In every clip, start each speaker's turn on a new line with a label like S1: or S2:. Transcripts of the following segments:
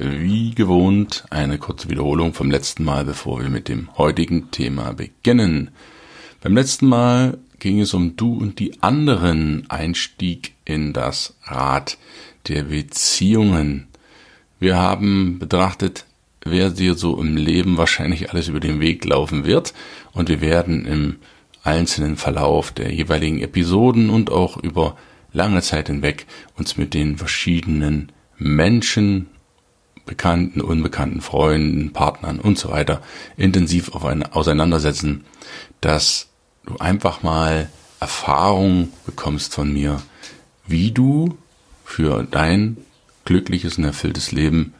S1: Wie gewohnt eine kurze Wiederholung vom letzten Mal, bevor wir mit dem heutigen Thema beginnen. Beim letzten Mal ging es um du und die anderen Einstieg in das Rad der Beziehungen. Wir haben betrachtet, wer dir so im Leben wahrscheinlich alles über den Weg laufen wird und wir werden im einzelnen Verlauf der jeweiligen Episoden und auch über lange Zeit hinweg uns mit den verschiedenen Menschen, bekannten, unbekannten Freunden, Partnern und so weiter intensiv auf eine auseinandersetzen, dass du einfach mal Erfahrung bekommst von mir, wie du für dein glückliches und erfülltes Leben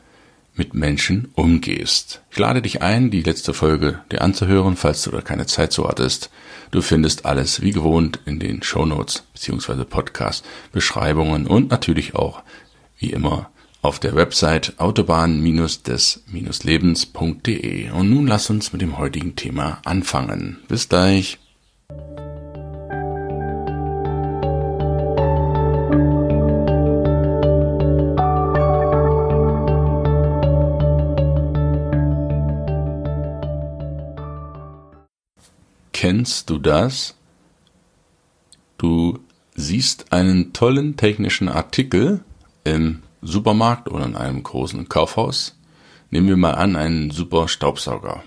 S1: mit Menschen umgehst. Ich lade dich ein, die letzte Folge dir anzuhören, falls du da keine Zeit zu hattest. Du findest alles wie gewohnt in den Show Notes beziehungsweise Podcast Beschreibungen und natürlich auch wie immer auf der Website autobahn-des-lebens.de. Und nun lass uns mit dem heutigen Thema anfangen. Bis gleich. Kennst du das? Du siehst einen tollen technischen Artikel im Supermarkt oder in einem großen Kaufhaus. Nehmen wir mal an, einen super Staubsauger.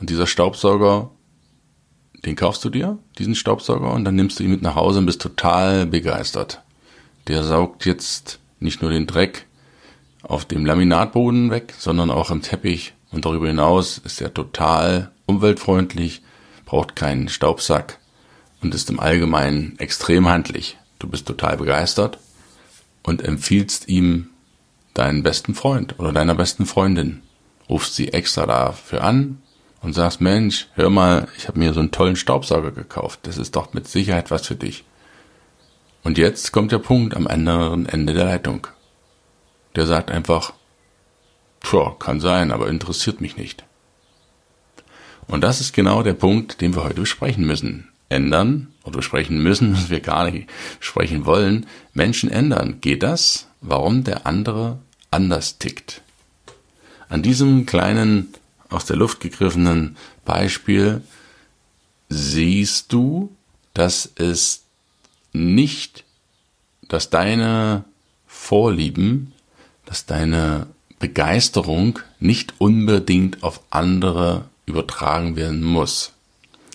S1: Und dieser Staubsauger, den kaufst du dir, diesen Staubsauger, und dann nimmst du ihn mit nach Hause und bist total begeistert. Der saugt jetzt nicht nur den Dreck auf dem Laminatboden weg, sondern auch im Teppich. Und darüber hinaus ist er total umweltfreundlich, braucht keinen Staubsack und ist im Allgemeinen extrem handlich. Du bist total begeistert und empfiehlst ihm deinen besten Freund oder deiner besten Freundin. Rufst sie extra dafür an und sagst, Mensch, hör mal, ich habe mir so einen tollen Staubsauger gekauft. Das ist doch mit Sicherheit was für dich. Und jetzt kommt der Punkt am anderen Ende der Leitung. Der sagt einfach, tja, kann sein, aber interessiert mich nicht. Und das ist genau der Punkt, den wir heute besprechen müssen. Ändern oder besprechen müssen, was wir gar nicht sprechen wollen. Menschen ändern. Geht das? Warum der andere anders tickt? An diesem kleinen, aus der Luft gegriffenen Beispiel siehst du, dass es nicht, dass deine Vorlieben, dass deine Begeisterung nicht unbedingt auf andere übertragen werden muss.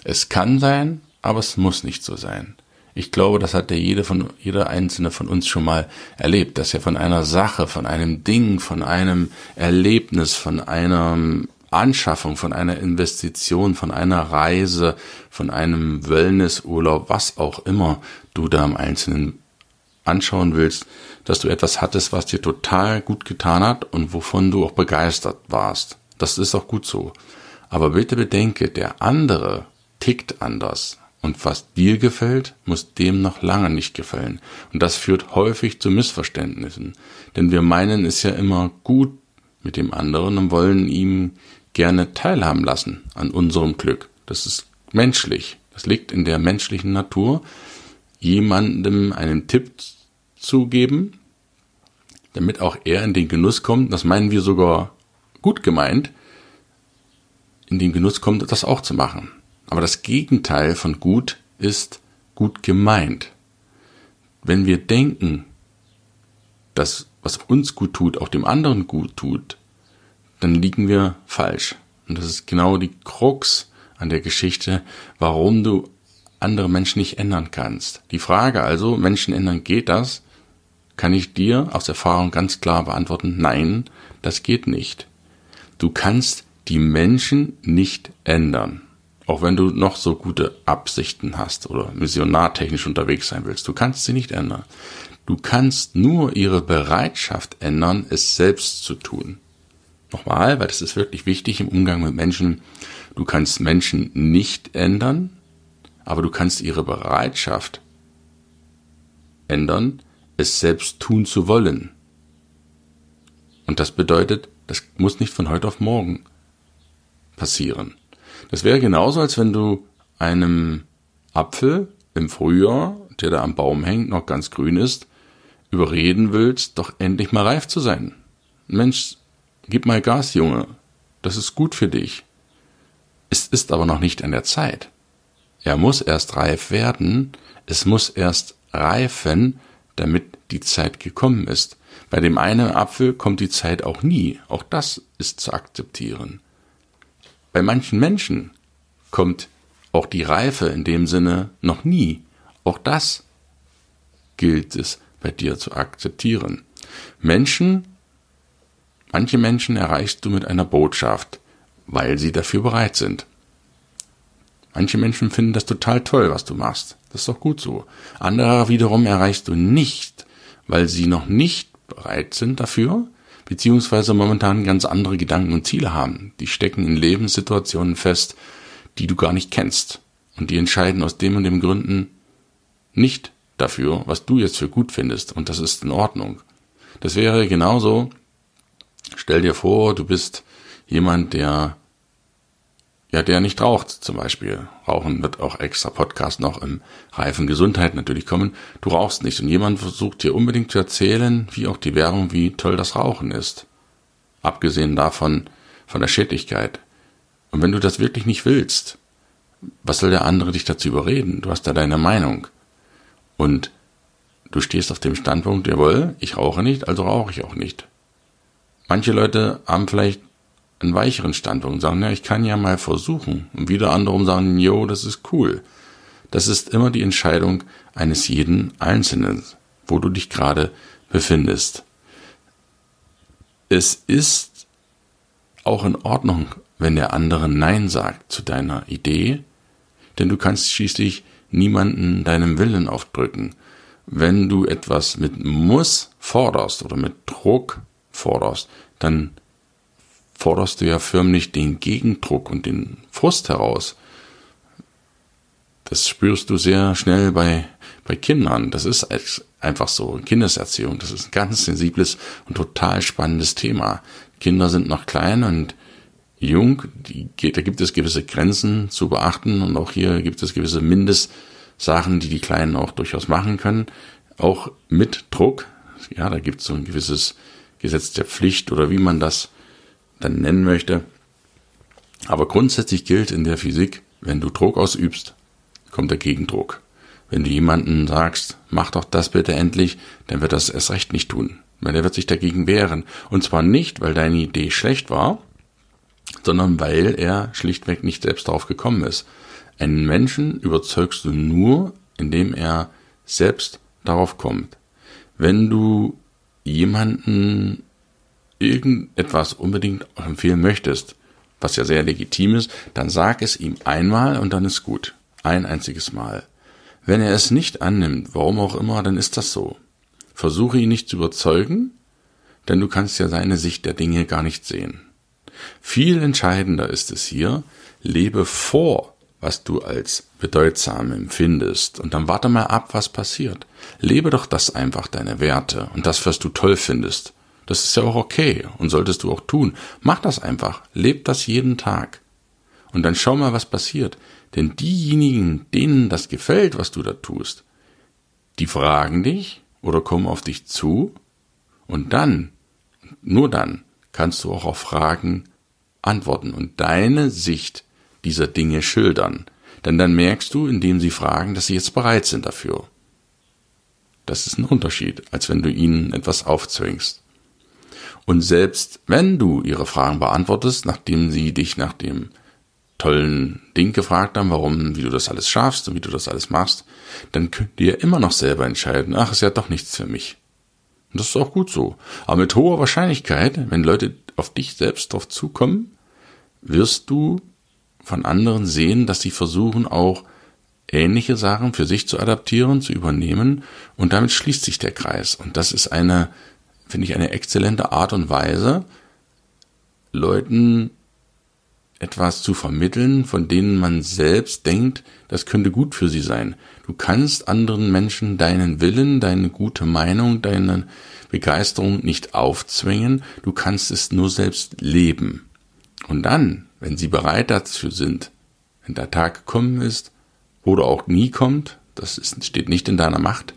S1: Es kann sein, aber es muss nicht so sein. Ich glaube, das hat ja jede von, jeder einzelne von uns schon mal erlebt, dass er von einer Sache, von einem Ding, von einem Erlebnis, von einer Anschaffung, von einer Investition, von einer Reise, von einem Wellnessurlaub, was auch immer du da im Einzelnen anschauen willst, dass du etwas hattest, was dir total gut getan hat und wovon du auch begeistert warst. Das ist auch gut so. Aber bitte bedenke, der andere tickt anders. Und was dir gefällt, muss dem noch lange nicht gefallen. Und das führt häufig zu Missverständnissen. Denn wir meinen es ja immer gut mit dem anderen und wollen ihm gerne teilhaben lassen an unserem Glück. Das ist menschlich. Das liegt in der menschlichen Natur, jemandem einen Tipp zu geben, damit auch er in den Genuss kommt. Das meinen wir sogar gut gemeint, in den Genuss kommt, das auch zu machen. Aber das Gegenteil von gut ist gut gemeint. Wenn wir denken, dass was uns gut tut, auch dem anderen gut tut, dann liegen wir falsch. Und das ist genau die Krux an der Geschichte, warum du andere Menschen nicht ändern kannst. Die Frage also, Menschen ändern, geht das? Kann ich dir aus Erfahrung ganz klar beantworten, nein, das geht nicht. Du kannst die Menschen nicht ändern. Auch wenn du noch so gute Absichten hast oder missionartechnisch unterwegs sein willst, du kannst sie nicht ändern. Du kannst nur ihre Bereitschaft ändern, es selbst zu tun. Nochmal, weil das ist wirklich wichtig im Umgang mit Menschen. Du kannst Menschen nicht ändern, aber du kannst ihre Bereitschaft ändern, es selbst tun zu wollen. Und das bedeutet, das muss nicht von heute auf morgen passieren. Das wäre genauso, als wenn du einem Apfel im Frühjahr, der da am Baum hängt, noch ganz grün ist, überreden willst, doch endlich mal reif zu sein. Mensch, gib mal Gas, Junge. Das ist gut für dich. Es ist aber noch nicht an der Zeit. Er muss erst reif werden, es muss erst reifen, damit die Zeit gekommen ist. Bei dem einen Apfel kommt die Zeit auch nie. Auch das ist zu akzeptieren. Bei manchen Menschen kommt auch die Reife in dem Sinne noch nie. Auch das gilt es bei dir zu akzeptieren. Menschen, manche Menschen erreichst du mit einer Botschaft, weil sie dafür bereit sind. Manche Menschen finden das total toll, was du machst. Das ist doch gut so. Andere wiederum erreichst du nicht, weil sie noch nicht bereit sind dafür, beziehungsweise momentan ganz andere Gedanken und Ziele haben. Die stecken in Lebenssituationen fest, die du gar nicht kennst. Und die entscheiden aus dem und dem Gründen nicht dafür, was du jetzt für gut findest. Und das ist in Ordnung. Das wäre genauso, stell dir vor, du bist jemand, der ja, der nicht raucht zum Beispiel. Rauchen wird auch extra Podcast noch im Reifen Gesundheit natürlich kommen. Du rauchst nicht und jemand versucht dir unbedingt zu erzählen, wie auch die Werbung, wie toll das Rauchen ist. Abgesehen davon, von der Schädlichkeit. Und wenn du das wirklich nicht willst, was soll der andere dich dazu überreden? Du hast da deine Meinung. Und du stehst auf dem Standpunkt, jawohl, ich rauche nicht, also rauche ich auch nicht. Manche Leute haben vielleicht einen weicheren Standpunkt und sagen, ja, ich kann ja mal versuchen. Und wieder andere sagen, jo, das ist cool. Das ist immer die Entscheidung eines jeden Einzelnen, wo du dich gerade befindest. Es ist auch in Ordnung, wenn der andere Nein sagt zu deiner Idee, denn du kannst schließlich niemanden deinem Willen aufdrücken. Wenn du etwas mit Muss forderst oder mit Druck forderst, dann forderst du ja förmlich den Gegendruck und den Frust heraus. Das spürst du sehr schnell bei, bei Kindern. Das ist einfach so. Kindeserziehung, das ist ein ganz sensibles und total spannendes Thema. Kinder sind noch klein und jung. Die, da gibt es gewisse Grenzen zu beachten und auch hier gibt es gewisse Mindestsachen, die die Kleinen auch durchaus machen können. Auch mit Druck. Ja, da gibt es so ein gewisses Gesetz der Pflicht oder wie man das dann nennen möchte. Aber grundsätzlich gilt in der Physik, wenn du Druck ausübst, kommt der Gegendruck. Wenn du jemanden sagst, mach doch das bitte endlich, dann wird das erst recht nicht tun. Weil er wird sich dagegen wehren. Und zwar nicht, weil deine Idee schlecht war, sondern weil er schlichtweg nicht selbst darauf gekommen ist. Einen Menschen überzeugst du nur, indem er selbst darauf kommt. Wenn du jemanden irgendetwas unbedingt empfehlen möchtest, was ja sehr legitim ist, dann sag es ihm einmal und dann ist gut. Ein einziges Mal. Wenn er es nicht annimmt, warum auch immer, dann ist das so. Versuche ihn nicht zu überzeugen, denn du kannst ja seine Sicht der Dinge gar nicht sehen. Viel entscheidender ist es hier, lebe vor, was du als bedeutsam empfindest, und dann warte mal ab, was passiert. Lebe doch das einfach deine Werte und das, was du toll findest. Das ist ja auch okay und solltest du auch tun. Mach das einfach. Leb das jeden Tag. Und dann schau mal, was passiert. Denn diejenigen, denen das gefällt, was du da tust, die fragen dich oder kommen auf dich zu und dann, nur dann, kannst du auch auf Fragen antworten und deine Sicht dieser Dinge schildern. Denn dann merkst du, indem sie fragen, dass sie jetzt bereit sind dafür. Das ist ein Unterschied, als wenn du ihnen etwas aufzwingst. Und selbst wenn du ihre Fragen beantwortest, nachdem sie dich nach dem tollen Ding gefragt haben, warum, wie du das alles schaffst und wie du das alles machst, dann könnt ihr immer noch selber entscheiden, ach, ist ja doch nichts für mich. Und das ist auch gut so. Aber mit hoher Wahrscheinlichkeit, wenn Leute auf dich selbst drauf zukommen, wirst du von anderen sehen, dass sie versuchen auch ähnliche Sachen für sich zu adaptieren, zu übernehmen und damit schließt sich der Kreis. Und das ist eine finde ich eine exzellente Art und Weise, Leuten etwas zu vermitteln, von denen man selbst denkt, das könnte gut für sie sein. Du kannst anderen Menschen deinen Willen, deine gute Meinung, deine Begeisterung nicht aufzwingen, du kannst es nur selbst leben. Und dann, wenn sie bereit dazu sind, wenn der Tag gekommen ist oder auch nie kommt, das ist, steht nicht in deiner Macht,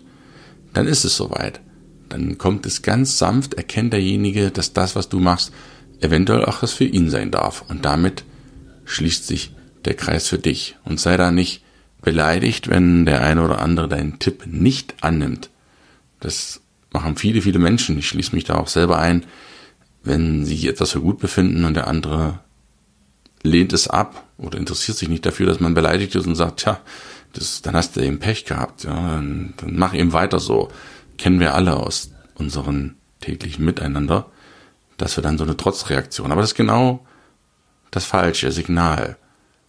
S1: dann ist es soweit. Dann kommt es ganz sanft, erkennt derjenige, dass das, was du machst, eventuell auch was für ihn sein darf. Und damit schließt sich der Kreis für dich. Und sei da nicht beleidigt, wenn der eine oder andere deinen Tipp nicht annimmt. Das machen viele, viele Menschen. Ich schließe mich da auch selber ein, wenn sie etwas für gut befinden und der andere lehnt es ab oder interessiert sich nicht dafür, dass man beleidigt ist und sagt, tja, das, dann hast du eben Pech gehabt, ja, dann, dann mach eben weiter so. Kennen wir alle aus unseren täglichen Miteinander, dass wir dann so eine Trotzreaktion. Aber das ist genau das falsche Signal.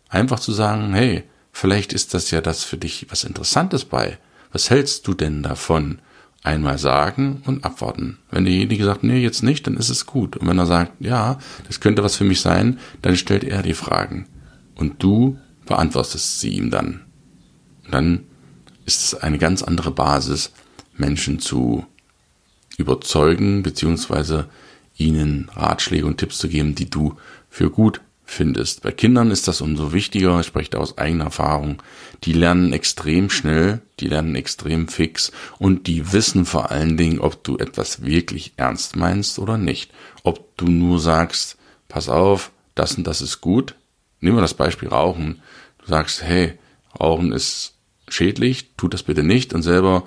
S1: Einfach zu sagen, hey, vielleicht ist das ja das für dich was Interessantes bei. Was hältst du denn davon? Einmal sagen und abwarten. Wenn derjenige sagt, nee, jetzt nicht, dann ist es gut. Und wenn er sagt, ja, das könnte was für mich sein, dann stellt er die Fragen. Und du beantwortest sie ihm dann. Und dann ist es eine ganz andere Basis, Menschen zu überzeugen, beziehungsweise ihnen Ratschläge und Tipps zu geben, die du für gut findest. Bei Kindern ist das umso wichtiger, ich spreche da aus eigener Erfahrung. Die lernen extrem schnell, die lernen extrem fix und die wissen vor allen Dingen, ob du etwas wirklich ernst meinst oder nicht. Ob du nur sagst, pass auf, das und das ist gut. Nehmen wir das Beispiel Rauchen. Du sagst, hey, Rauchen ist schädlich, tu das bitte nicht und selber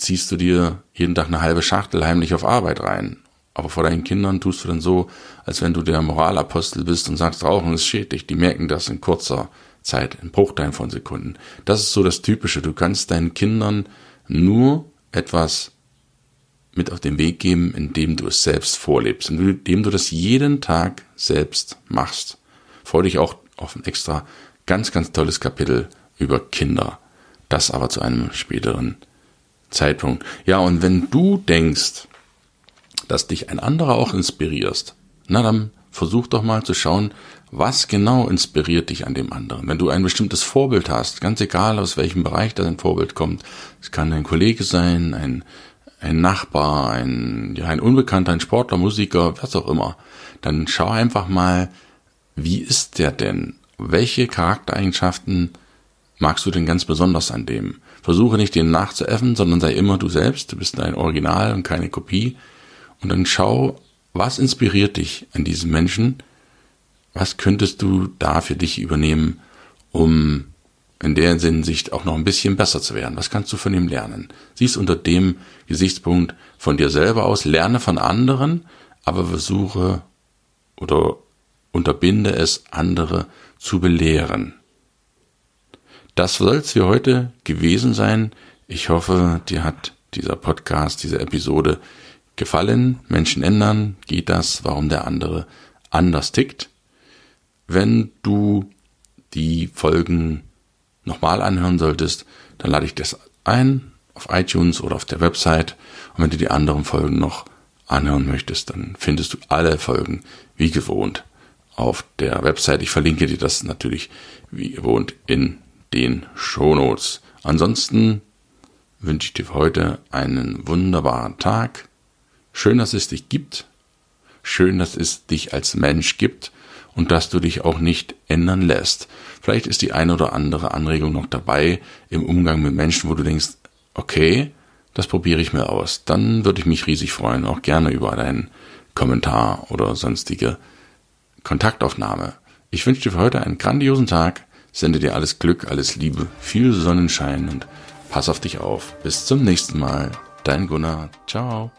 S1: ziehst du dir jeden Tag eine halbe Schachtel heimlich auf Arbeit rein aber vor deinen Kindern tust du dann so, als wenn du der Moralapostel bist und sagst, Rauchen ist schädlich. Die merken das in kurzer Zeit, in Bruchteilen von Sekunden. Das ist so das Typische. Du kannst deinen Kindern nur etwas mit auf den Weg geben, indem du es selbst vorlebst, indem du das jeden Tag selbst machst. Freue dich auch auf ein extra ganz, ganz tolles Kapitel über Kinder. Das aber zu einem späteren Zeitpunkt. Ja, und wenn du denkst, dass dich ein anderer auch inspirierst, na dann versuch doch mal zu schauen, was genau inspiriert dich an dem anderen. Wenn du ein bestimmtes Vorbild hast, ganz egal aus welchem Bereich dein Vorbild kommt, es kann ein Kollege sein, ein, ein Nachbar, ein, ja, ein Unbekannter, ein Sportler, Musiker, was auch immer, dann schau einfach mal, wie ist der denn? Welche Charaktereigenschaften magst du denn ganz besonders an dem? Versuche nicht den nachzuäffen, sondern sei immer du selbst. Du bist dein Original und keine Kopie. Und dann schau, was inspiriert dich an diesem Menschen? Was könntest du da für dich übernehmen, um in der Hinsicht auch noch ein bisschen besser zu werden? Was kannst du von ihm lernen? Siehst unter dem Gesichtspunkt von dir selber aus, lerne von anderen, aber versuche oder unterbinde es, andere zu belehren. Das soll es für heute gewesen sein. Ich hoffe, dir hat dieser Podcast, diese Episode gefallen, Menschen ändern, geht das, warum der andere anders tickt. Wenn du die Folgen nochmal anhören solltest, dann lade ich das ein auf iTunes oder auf der Website. Und wenn du die anderen Folgen noch anhören möchtest, dann findest du alle Folgen wie gewohnt auf der Website. Ich verlinke dir das natürlich wie gewohnt in den Shownotes. Ansonsten wünsche ich dir heute einen wunderbaren Tag. Schön, dass es dich gibt. Schön, dass es dich als Mensch gibt und dass du dich auch nicht ändern lässt. Vielleicht ist die eine oder andere Anregung noch dabei im Umgang mit Menschen, wo du denkst, okay, das probiere ich mir aus. Dann würde ich mich riesig freuen, auch gerne über deinen Kommentar oder sonstige Kontaktaufnahme. Ich wünsche dir für heute einen grandiosen Tag, sende dir alles Glück, alles Liebe, viel Sonnenschein und pass auf dich auf. Bis zum nächsten Mal. Dein Gunnar. Ciao.